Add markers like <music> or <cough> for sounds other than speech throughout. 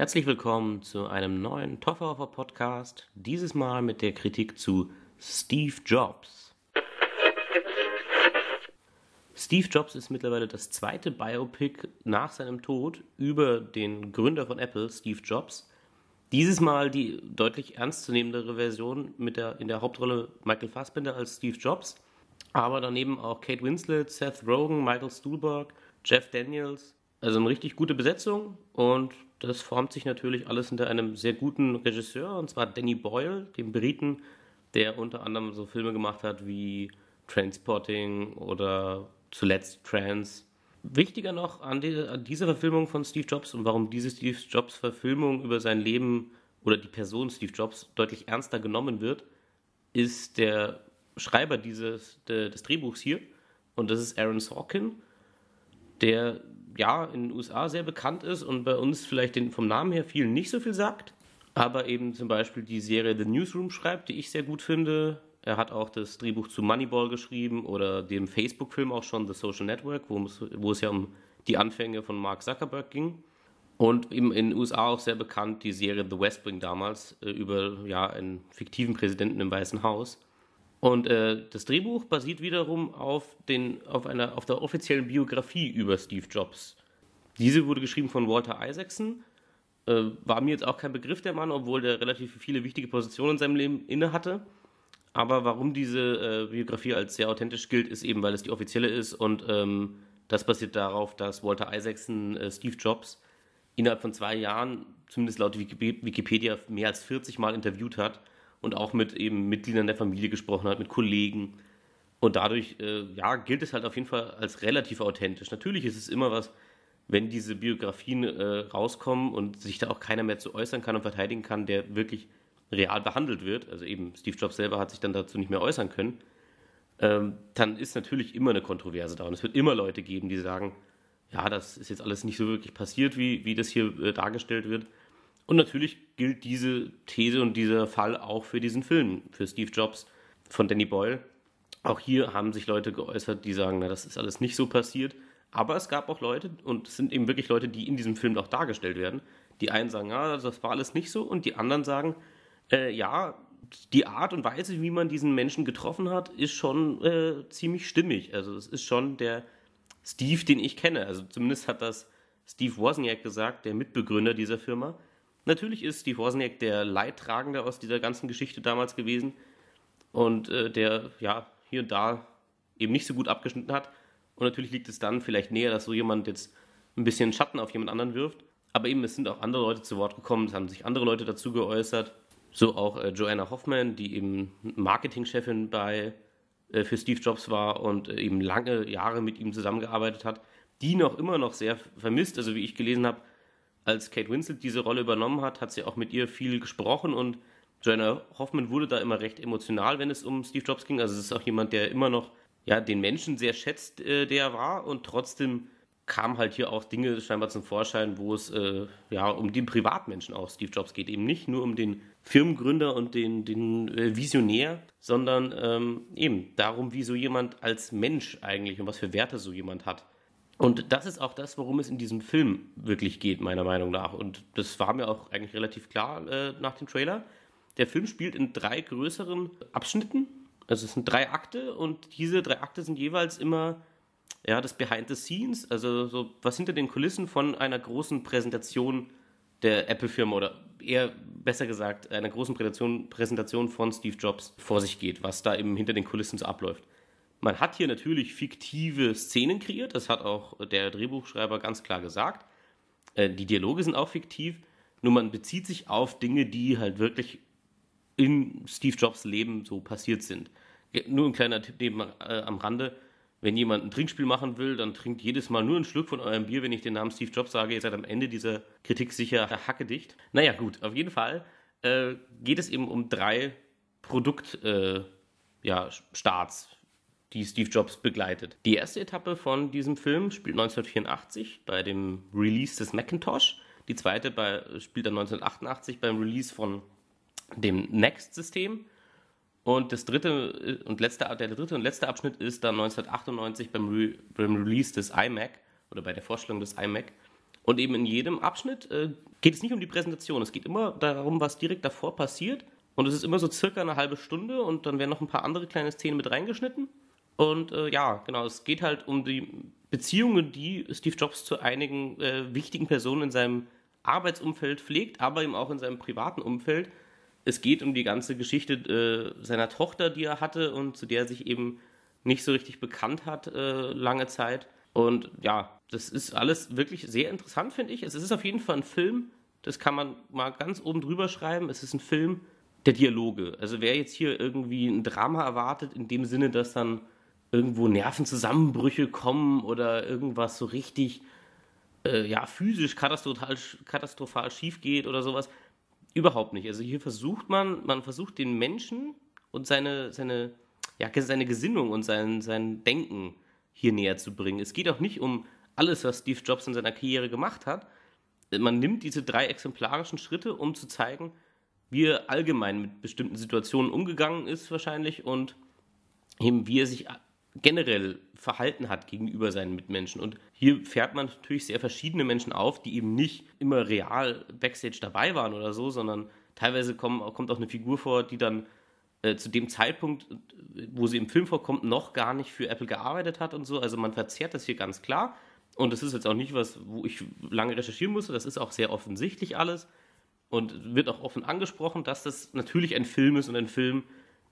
Herzlich willkommen zu einem neuen Tofferhofer Podcast, dieses Mal mit der Kritik zu Steve Jobs. Steve Jobs ist mittlerweile das zweite Biopic nach seinem Tod über den Gründer von Apple, Steve Jobs. Dieses Mal die deutlich ernstzunehmendere Version mit der, in der Hauptrolle Michael Fassbender als Steve Jobs, aber daneben auch Kate Winslet, Seth Rogen, Michael Stuhlbarg, Jeff Daniels. Also eine richtig gute Besetzung und das formt sich natürlich alles hinter einem sehr guten Regisseur, und zwar Danny Boyle, dem Briten, der unter anderem so Filme gemacht hat wie Transporting oder zuletzt Trans. Wichtiger noch an, die, an dieser Verfilmung von Steve Jobs und warum diese Steve Jobs Verfilmung über sein Leben oder die Person Steve Jobs deutlich ernster genommen wird, ist der Schreiber dieses, de, des Drehbuchs hier. Und das ist Aaron Sorkin, der ja in den USA sehr bekannt ist und bei uns vielleicht den, vom Namen her vielen nicht so viel sagt, aber eben zum Beispiel die Serie The Newsroom schreibt, die ich sehr gut finde. Er hat auch das Drehbuch zu Moneyball geschrieben oder dem Facebook-Film auch schon The Social Network, wo es, wo es ja um die Anfänge von Mark Zuckerberg ging. Und eben in den USA auch sehr bekannt die Serie The West Wing damals äh, über ja, einen fiktiven Präsidenten im Weißen Haus. Und äh, das Drehbuch basiert wiederum auf, den, auf, einer, auf der offiziellen Biografie über Steve Jobs. Diese wurde geschrieben von Walter Isaacson. Äh, war mir jetzt auch kein Begriff der Mann, obwohl der relativ viele wichtige Positionen in seinem Leben inne hatte. Aber warum diese äh, Biografie als sehr authentisch gilt, ist eben, weil es die offizielle ist und ähm, das basiert darauf, dass Walter Isaacson äh, Steve Jobs innerhalb von zwei Jahren, zumindest laut Wikipedia, mehr als 40 Mal interviewt hat und auch mit eben Mitgliedern der Familie gesprochen hat, mit Kollegen. Und dadurch, äh, ja, gilt es halt auf jeden Fall als relativ authentisch. Natürlich ist es immer was, wenn diese Biografien äh, rauskommen und sich da auch keiner mehr zu äußern kann und verteidigen kann, der wirklich real behandelt wird. Also eben Steve Jobs selber hat sich dann dazu nicht mehr äußern können. Ähm, dann ist natürlich immer eine Kontroverse da. Und es wird immer Leute geben, die sagen, ja, das ist jetzt alles nicht so wirklich passiert, wie, wie das hier äh, dargestellt wird. Und natürlich gilt diese These und dieser Fall auch für diesen Film, für Steve Jobs von Danny Boyle. Auch hier haben sich Leute geäußert, die sagen, na, das ist alles nicht so passiert. Aber es gab auch Leute, und es sind eben wirklich Leute, die in diesem Film auch dargestellt werden. Die einen sagen, ja, das war alles nicht so, und die anderen sagen, äh, ja, die Art und Weise, wie man diesen Menschen getroffen hat, ist schon äh, ziemlich stimmig. Also es ist schon der Steve, den ich kenne. Also zumindest hat das Steve Wozniak gesagt, der Mitbegründer dieser Firma. Natürlich ist Steve Wozniak der Leidtragende aus dieser ganzen Geschichte damals gewesen und äh, der ja hier und da eben nicht so gut abgeschnitten hat. Und natürlich liegt es dann vielleicht näher, dass so jemand jetzt ein bisschen Schatten auf jemand anderen wirft. Aber eben, es sind auch andere Leute zu Wort gekommen, es haben sich andere Leute dazu geäußert. So auch äh, Joanna Hoffman, die eben Marketingchefin bei, äh, für Steve Jobs war und äh, eben lange Jahre mit ihm zusammengearbeitet hat, die noch immer noch sehr vermisst. Also wie ich gelesen habe, als Kate Winslet diese Rolle übernommen hat, hat sie auch mit ihr viel gesprochen und Joanna Hoffman wurde da immer recht emotional, wenn es um Steve Jobs ging. Also es ist auch jemand, der immer noch ja, den Menschen sehr schätzt, äh, der er war und trotzdem kamen halt hier auch Dinge scheinbar zum Vorschein, wo es äh, ja um den Privatmenschen auch Steve Jobs geht. Eben nicht nur um den Firmengründer und den, den äh, Visionär, sondern ähm, eben darum, wie so jemand als Mensch eigentlich und was für Werte so jemand hat. Und das ist auch das, worum es in diesem Film wirklich geht, meiner Meinung nach. Und das war mir auch eigentlich relativ klar äh, nach dem Trailer. Der Film spielt in drei größeren Abschnitten. Also es sind drei Akte und diese drei Akte sind jeweils immer ja, das Behind the Scenes, also so was hinter den Kulissen von einer großen Präsentation der Apple-Firma oder eher besser gesagt einer großen Präsentation, Präsentation von Steve Jobs vor sich geht, was da eben hinter den Kulissen so abläuft. Man hat hier natürlich fiktive Szenen kreiert, das hat auch der Drehbuchschreiber ganz klar gesagt. Äh, die Dialoge sind auch fiktiv, nur man bezieht sich auf Dinge, die halt wirklich in Steve Jobs Leben so passiert sind. Nur ein kleiner Tipp neben, äh, am Rande. Wenn jemand ein Trinkspiel machen will, dann trinkt jedes Mal nur ein Schluck von eurem Bier, wenn ich den Namen Steve Jobs sage. Ihr seid am Ende dieser Kritik sicher hackedicht. Naja, gut, auf jeden Fall äh, geht es eben um drei Produktstarts. Äh, ja, die Steve Jobs begleitet. Die erste Etappe von diesem Film spielt 1984 bei dem Release des Macintosh. Die zweite bei, spielt dann 1988 beim Release von dem Next-System. Und das dritte und letzte, der dritte und letzte Abschnitt ist dann 1998 beim, Re, beim Release des iMac oder bei der Vorstellung des iMac. Und eben in jedem Abschnitt äh, geht es nicht um die Präsentation, es geht immer darum, was direkt davor passiert. Und es ist immer so circa eine halbe Stunde und dann werden noch ein paar andere kleine Szenen mit reingeschnitten. Und äh, ja, genau, es geht halt um die Beziehungen, die Steve Jobs zu einigen äh, wichtigen Personen in seinem Arbeitsumfeld pflegt, aber eben auch in seinem privaten Umfeld. Es geht um die ganze Geschichte äh, seiner Tochter, die er hatte und zu der er sich eben nicht so richtig bekannt hat äh, lange Zeit. Und ja, das ist alles wirklich sehr interessant, finde ich. Es ist auf jeden Fall ein Film, das kann man mal ganz oben drüber schreiben. Es ist ein Film der Dialoge. Also wer jetzt hier irgendwie ein Drama erwartet, in dem Sinne, dass dann irgendwo Nervenzusammenbrüche kommen oder irgendwas so richtig äh, ja, physisch katastrophal, katastrophal schief geht oder sowas. Überhaupt nicht. Also hier versucht man, man versucht den Menschen und seine, seine, ja, seine Gesinnung und sein, sein Denken hier näher zu bringen. Es geht auch nicht um alles, was Steve Jobs in seiner Karriere gemacht hat. Man nimmt diese drei exemplarischen Schritte, um zu zeigen, wie er allgemein mit bestimmten Situationen umgegangen ist wahrscheinlich und eben wie er sich generell verhalten hat gegenüber seinen Mitmenschen. Und hier fährt man natürlich sehr verschiedene Menschen auf, die eben nicht immer real backstage dabei waren oder so, sondern teilweise kommen, kommt auch eine Figur vor, die dann äh, zu dem Zeitpunkt, wo sie im Film vorkommt, noch gar nicht für Apple gearbeitet hat und so. Also man verzerrt das hier ganz klar. Und das ist jetzt auch nicht was, wo ich lange recherchieren musste. Das ist auch sehr offensichtlich alles. Und wird auch offen angesprochen, dass das natürlich ein Film ist und ein Film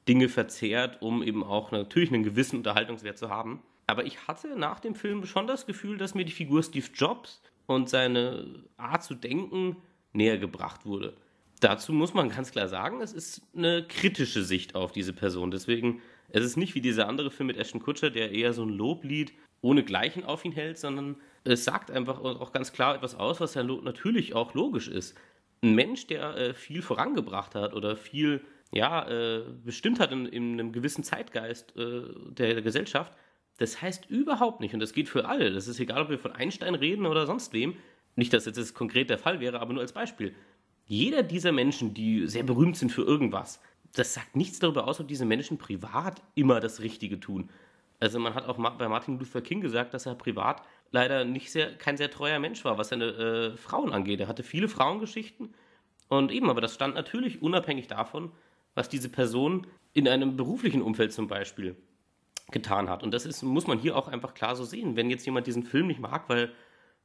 Dinge verzehrt, um eben auch natürlich einen gewissen Unterhaltungswert zu haben. Aber ich hatte nach dem Film schon das Gefühl, dass mir die Figur Steve Jobs und seine Art zu denken näher gebracht wurde. Dazu muss man ganz klar sagen, es ist eine kritische Sicht auf diese Person. Deswegen, es ist nicht wie dieser andere Film mit Ashton Kutcher, der eher so ein Loblied ohne Gleichen auf ihn hält, sondern es sagt einfach auch ganz klar etwas aus, was ja natürlich auch logisch ist. Ein Mensch, der äh, viel vorangebracht hat oder viel ja, äh, bestimmt hat in, in, einem gewissen Zeitgeist äh, der, der, Gesellschaft, das heißt überhaupt nicht, und das geht für alle, das ist egal, ob wir von Einstein reden oder sonst wem, nicht, dass jetzt das konkret der Fall wäre, aber nur als Beispiel. Jeder dieser Menschen, die sehr berühmt sind für irgendwas, das sagt nichts darüber aus, ob diese Menschen privat immer das Richtige tun. Also man hat auch bei Martin Luther King gesagt, dass er privat leider nicht sehr, kein sehr treuer Mensch war, was seine äh, Frauen angeht. Er hatte viele Frauengeschichten und eben, aber das stand natürlich unabhängig davon, was diese Person in einem beruflichen Umfeld zum Beispiel getan hat. Und das ist, muss man hier auch einfach klar so sehen. Wenn jetzt jemand diesen Film nicht mag, weil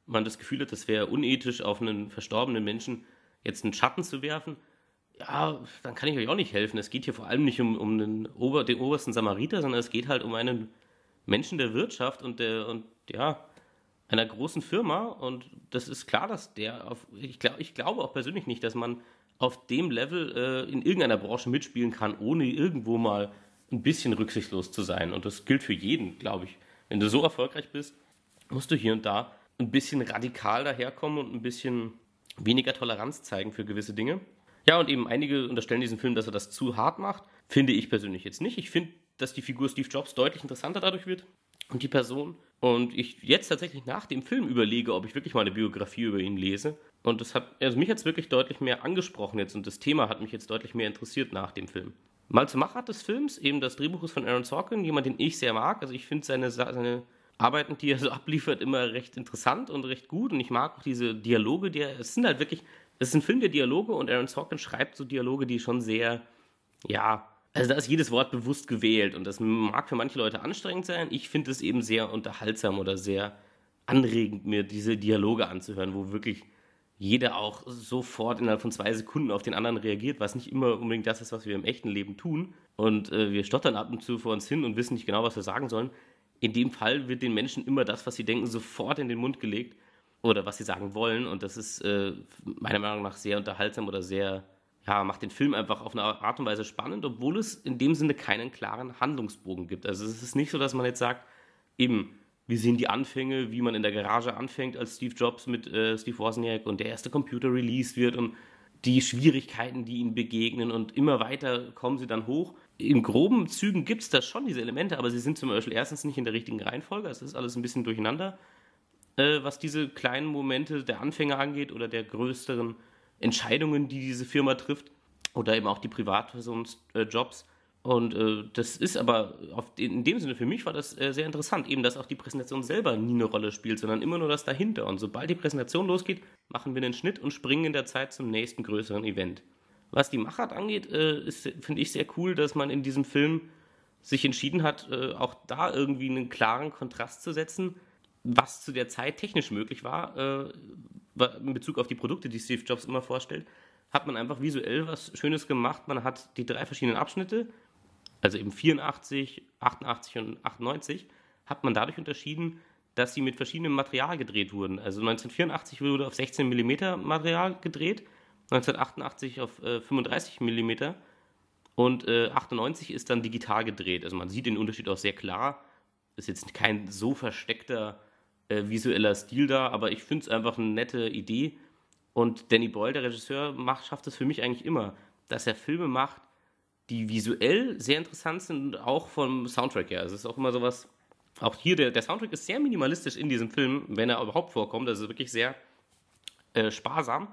man das Gefühl hat, das wäre unethisch, auf einen verstorbenen Menschen jetzt einen Schatten zu werfen, ja, dann kann ich euch auch nicht helfen. Es geht hier vor allem nicht um, um den, Ober, den obersten Samariter, sondern es geht halt um einen Menschen der Wirtschaft und der, und ja, einer großen Firma. Und das ist klar, dass der auf, ich, glaub, ich glaube auch persönlich nicht, dass man auf dem Level äh, in irgendeiner Branche mitspielen kann, ohne irgendwo mal ein bisschen rücksichtslos zu sein. Und das gilt für jeden, glaube ich. Wenn du so erfolgreich bist, musst du hier und da ein bisschen radikal daherkommen und ein bisschen weniger Toleranz zeigen für gewisse Dinge. Ja, und eben einige unterstellen diesem Film, dass er das zu hart macht. Finde ich persönlich jetzt nicht. Ich finde, dass die Figur Steve Jobs deutlich interessanter dadurch wird und die Person. Und ich jetzt tatsächlich nach dem Film überlege, ob ich wirklich mal eine Biografie über ihn lese. Und das hat, also mich jetzt wirklich deutlich mehr angesprochen jetzt und das Thema hat mich jetzt deutlich mehr interessiert nach dem Film. Mal zur Machart des Films, eben das Drehbuch ist von Aaron Sorkin, jemand, den ich sehr mag. Also ich finde seine, seine Arbeiten, die er so <laughs> abliefert, immer recht interessant und recht gut. Und ich mag auch diese Dialoge, die er, es sind halt wirklich, es ist ein Film der Dialoge und Aaron Sorkin schreibt so Dialoge, die schon sehr, ja, also da ist jedes Wort bewusst gewählt und das mag für manche Leute anstrengend sein. Ich finde es eben sehr unterhaltsam oder sehr anregend, mir diese Dialoge anzuhören, wo wirklich jeder auch sofort innerhalb von zwei Sekunden auf den anderen reagiert, was nicht immer unbedingt das ist, was wir im echten Leben tun. Und äh, wir stottern ab und zu vor uns hin und wissen nicht genau, was wir sagen sollen. In dem Fall wird den Menschen immer das, was sie denken, sofort in den Mund gelegt oder was sie sagen wollen. Und das ist äh, meiner Meinung nach sehr unterhaltsam oder sehr ja, macht den Film einfach auf eine Art und Weise spannend, obwohl es in dem Sinne keinen klaren Handlungsbogen gibt. Also es ist nicht so, dass man jetzt sagt, eben, wir sehen die Anfänge, wie man in der Garage anfängt als Steve Jobs mit äh, Steve Wozniak und der erste Computer released wird und die Schwierigkeiten, die ihnen begegnen und immer weiter kommen sie dann hoch. In groben Zügen gibt es da schon diese Elemente, aber sie sind zum Beispiel erstens nicht in der richtigen Reihenfolge. Es ist alles ein bisschen durcheinander, äh, was diese kleinen Momente der Anfänger angeht oder der größeren Entscheidungen, die diese Firma trifft oder eben auch die Privatpersonenjobs. Und äh, das ist aber auf, in dem Sinne für mich war das äh, sehr interessant, eben dass auch die Präsentation selber nie eine Rolle spielt, sondern immer nur das dahinter. Und sobald die Präsentation losgeht, machen wir einen Schnitt und springen in der Zeit zum nächsten größeren Event. Was die Machart angeht, äh, finde ich sehr cool, dass man in diesem Film sich entschieden hat, äh, auch da irgendwie einen klaren Kontrast zu setzen, was zu der Zeit technisch möglich war, äh, in Bezug auf die Produkte, die Steve Jobs immer vorstellt, hat man einfach visuell was Schönes gemacht. Man hat die drei verschiedenen Abschnitte also eben 84, 88 und 98, hat man dadurch unterschieden, dass sie mit verschiedenem Material gedreht wurden. Also 1984 wurde auf 16 mm Material gedreht, 1988 auf äh, 35 mm und äh, 98 ist dann digital gedreht. Also man sieht den Unterschied auch sehr klar. Ist jetzt kein so versteckter äh, visueller Stil da, aber ich finde es einfach eine nette Idee. Und Danny Boyle, der Regisseur, macht, schafft es für mich eigentlich immer, dass er Filme macht, die visuell sehr interessant sind und auch vom Soundtrack her. Also es ist auch immer sowas, auch hier, der, der Soundtrack ist sehr minimalistisch in diesem Film, wenn er überhaupt vorkommt. Also wirklich sehr äh, sparsam.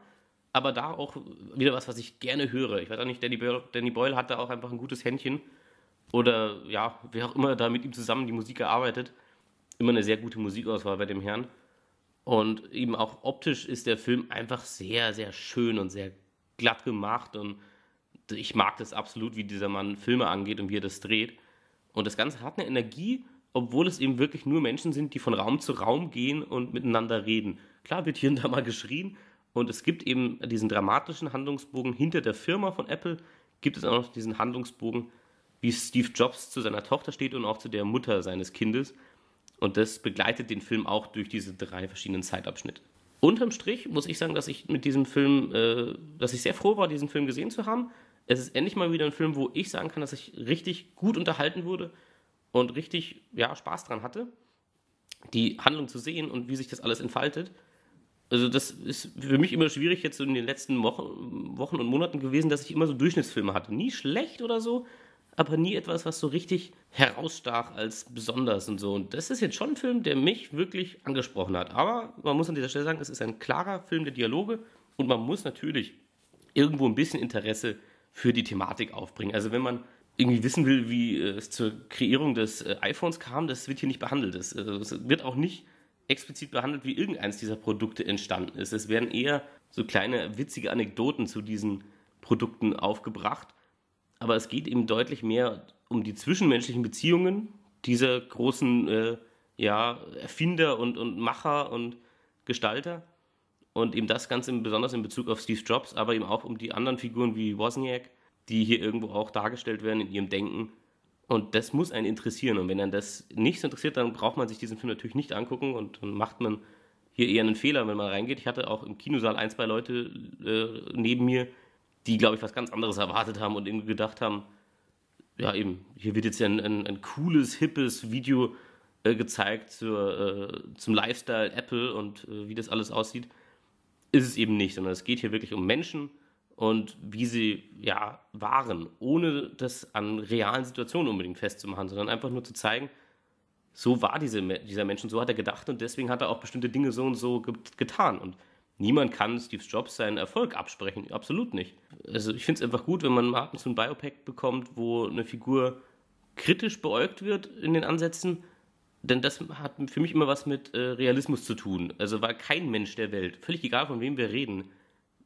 Aber da auch wieder was, was ich gerne höre. Ich weiß auch nicht, Danny Boyle, Danny Boyle hat da auch einfach ein gutes Händchen. Oder ja, wer auch immer da mit ihm zusammen die Musik erarbeitet. Immer eine sehr gute Musikauswahl bei dem Herrn. Und eben auch optisch ist der Film einfach sehr, sehr schön und sehr glatt gemacht und ich mag das absolut, wie dieser Mann Filme angeht und wie er das dreht. Und das Ganze hat eine Energie, obwohl es eben wirklich nur Menschen sind, die von Raum zu Raum gehen und miteinander reden. Klar wird hier und da mal geschrien und es gibt eben diesen dramatischen Handlungsbogen hinter der Firma von Apple, gibt es auch noch diesen Handlungsbogen, wie Steve Jobs zu seiner Tochter steht und auch zu der Mutter seines Kindes. Und das begleitet den Film auch durch diese drei verschiedenen Zeitabschnitte. Unterm Strich muss ich sagen, dass ich mit diesem Film, äh, dass ich sehr froh war, diesen Film gesehen zu haben es ist endlich mal wieder ein Film, wo ich sagen kann, dass ich richtig gut unterhalten wurde und richtig ja, Spaß dran hatte, die Handlung zu sehen und wie sich das alles entfaltet. Also das ist für mich immer schwierig jetzt in den letzten Wochen, Wochen und Monaten gewesen, dass ich immer so Durchschnittsfilme hatte. Nie schlecht oder so, aber nie etwas, was so richtig herausstach als besonders und so. Und das ist jetzt schon ein Film, der mich wirklich angesprochen hat. Aber man muss an dieser Stelle sagen, es ist ein klarer Film der Dialoge und man muss natürlich irgendwo ein bisschen Interesse für die Thematik aufbringen. Also wenn man irgendwie wissen will, wie es zur Kreierung des äh, iPhones kam, das wird hier nicht behandelt. Äh, es wird auch nicht explizit behandelt, wie irgendeins dieser Produkte entstanden ist. Es werden eher so kleine witzige Anekdoten zu diesen Produkten aufgebracht. Aber es geht eben deutlich mehr um die zwischenmenschlichen Beziehungen dieser großen äh, ja, Erfinder und, und Macher und Gestalter und eben das Ganze besonders in Bezug auf Steve Jobs, aber eben auch um die anderen Figuren wie Wozniak, die hier irgendwo auch dargestellt werden in ihrem Denken. Und das muss einen interessieren. Und wenn einen das nicht interessiert, dann braucht man sich diesen Film natürlich nicht angucken und dann macht man hier eher einen Fehler, wenn man reingeht. Ich hatte auch im Kinosaal ein, zwei Leute äh, neben mir, die, glaube ich, was ganz anderes erwartet haben und irgendwie gedacht haben, ja eben, hier wird jetzt ja ein, ein, ein cooles, hippes Video äh, gezeigt zur, äh, zum Lifestyle Apple und äh, wie das alles aussieht ist es eben nicht, sondern es geht hier wirklich um Menschen und wie sie ja waren, ohne das an realen Situationen unbedingt festzumachen, sondern einfach nur zu zeigen, so war diese, dieser Mensch und so hat er gedacht und deswegen hat er auch bestimmte Dinge so und so getan. Und niemand kann Steve Jobs seinen Erfolg absprechen, absolut nicht. Also ich finde es einfach gut, wenn man mal so ein Biopack bekommt, wo eine Figur kritisch beäugt wird in den Ansätzen denn das hat für mich immer was mit äh, Realismus zu tun. Also weil kein Mensch der Welt, völlig egal von wem wir reden,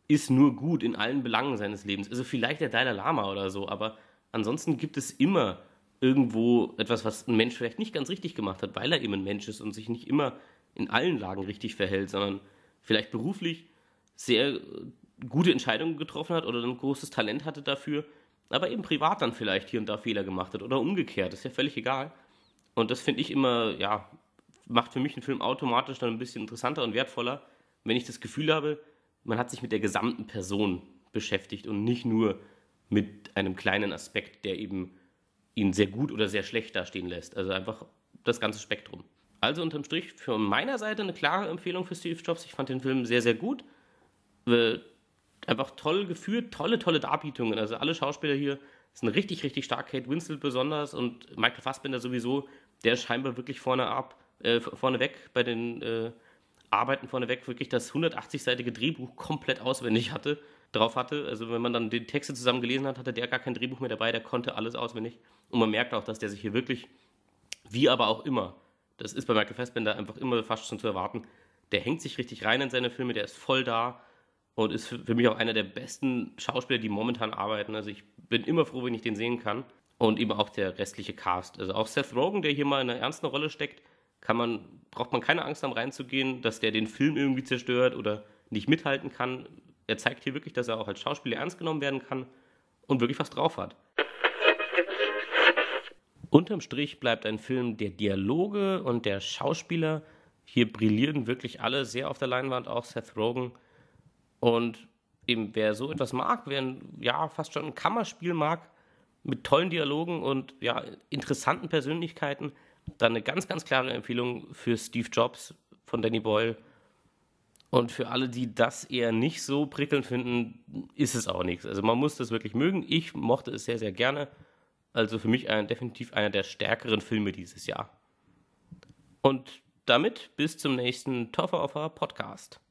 ist nur gut in allen Belangen seines Lebens. Also vielleicht der Dalai Lama oder so, aber ansonsten gibt es immer irgendwo etwas, was ein Mensch vielleicht nicht ganz richtig gemacht hat, weil er eben ein Mensch ist und sich nicht immer in allen Lagen richtig verhält, sondern vielleicht beruflich sehr gute Entscheidungen getroffen hat oder ein großes Talent hatte dafür, aber eben privat dann vielleicht hier und da Fehler gemacht hat oder umgekehrt, ist ja völlig egal. Und das finde ich immer, ja, macht für mich einen Film automatisch dann ein bisschen interessanter und wertvoller, wenn ich das Gefühl habe, man hat sich mit der gesamten Person beschäftigt und nicht nur mit einem kleinen Aspekt, der eben ihn sehr gut oder sehr schlecht dastehen lässt. Also einfach das ganze Spektrum. Also unterm Strich von meiner Seite eine klare Empfehlung für Steve Jobs. Ich fand den Film sehr, sehr gut. Einfach toll geführt, tolle, tolle Darbietungen. Also alle Schauspieler hier sind richtig, richtig stark. Kate Winslet besonders und Michael Fassbender sowieso der scheinbar wirklich vorne ab, äh, vorneweg bei den äh, Arbeiten vorneweg wirklich das 180-seitige Drehbuch komplett auswendig hatte. drauf hatte. Also wenn man dann die Texte zusammen gelesen hat, hatte der gar kein Drehbuch mehr dabei, der konnte alles auswendig. Und man merkt auch, dass der sich hier wirklich, wie aber auch immer, das ist bei Michael Fassbender einfach immer fast schon zu erwarten, der hängt sich richtig rein in seine Filme, der ist voll da und ist für mich auch einer der besten Schauspieler, die momentan arbeiten. Also ich bin immer froh, wenn ich den sehen kann. Und eben auch der restliche Cast. Also auch Seth Rogen, der hier mal in einer ernsten Rolle steckt, kann man, braucht man keine Angst haben reinzugehen, dass der den Film irgendwie zerstört oder nicht mithalten kann. Er zeigt hier wirklich, dass er auch als Schauspieler ernst genommen werden kann und wirklich was drauf hat. Unterm Strich bleibt ein Film der Dialoge und der Schauspieler. Hier brillieren wirklich alle sehr auf der Leinwand, auch Seth Rogen. Und eben wer so etwas mag, wer ein, ja fast schon ein Kammerspiel mag, mit tollen Dialogen und ja, interessanten Persönlichkeiten, dann eine ganz, ganz klare Empfehlung für Steve Jobs von Danny Boyle. Und für alle, die das eher nicht so prickelnd finden, ist es auch nichts. Also man muss das wirklich mögen. Ich mochte es sehr, sehr gerne. Also für mich ein, definitiv einer der stärkeren Filme dieses Jahr. Und damit bis zum nächsten Toffer Offer Podcast.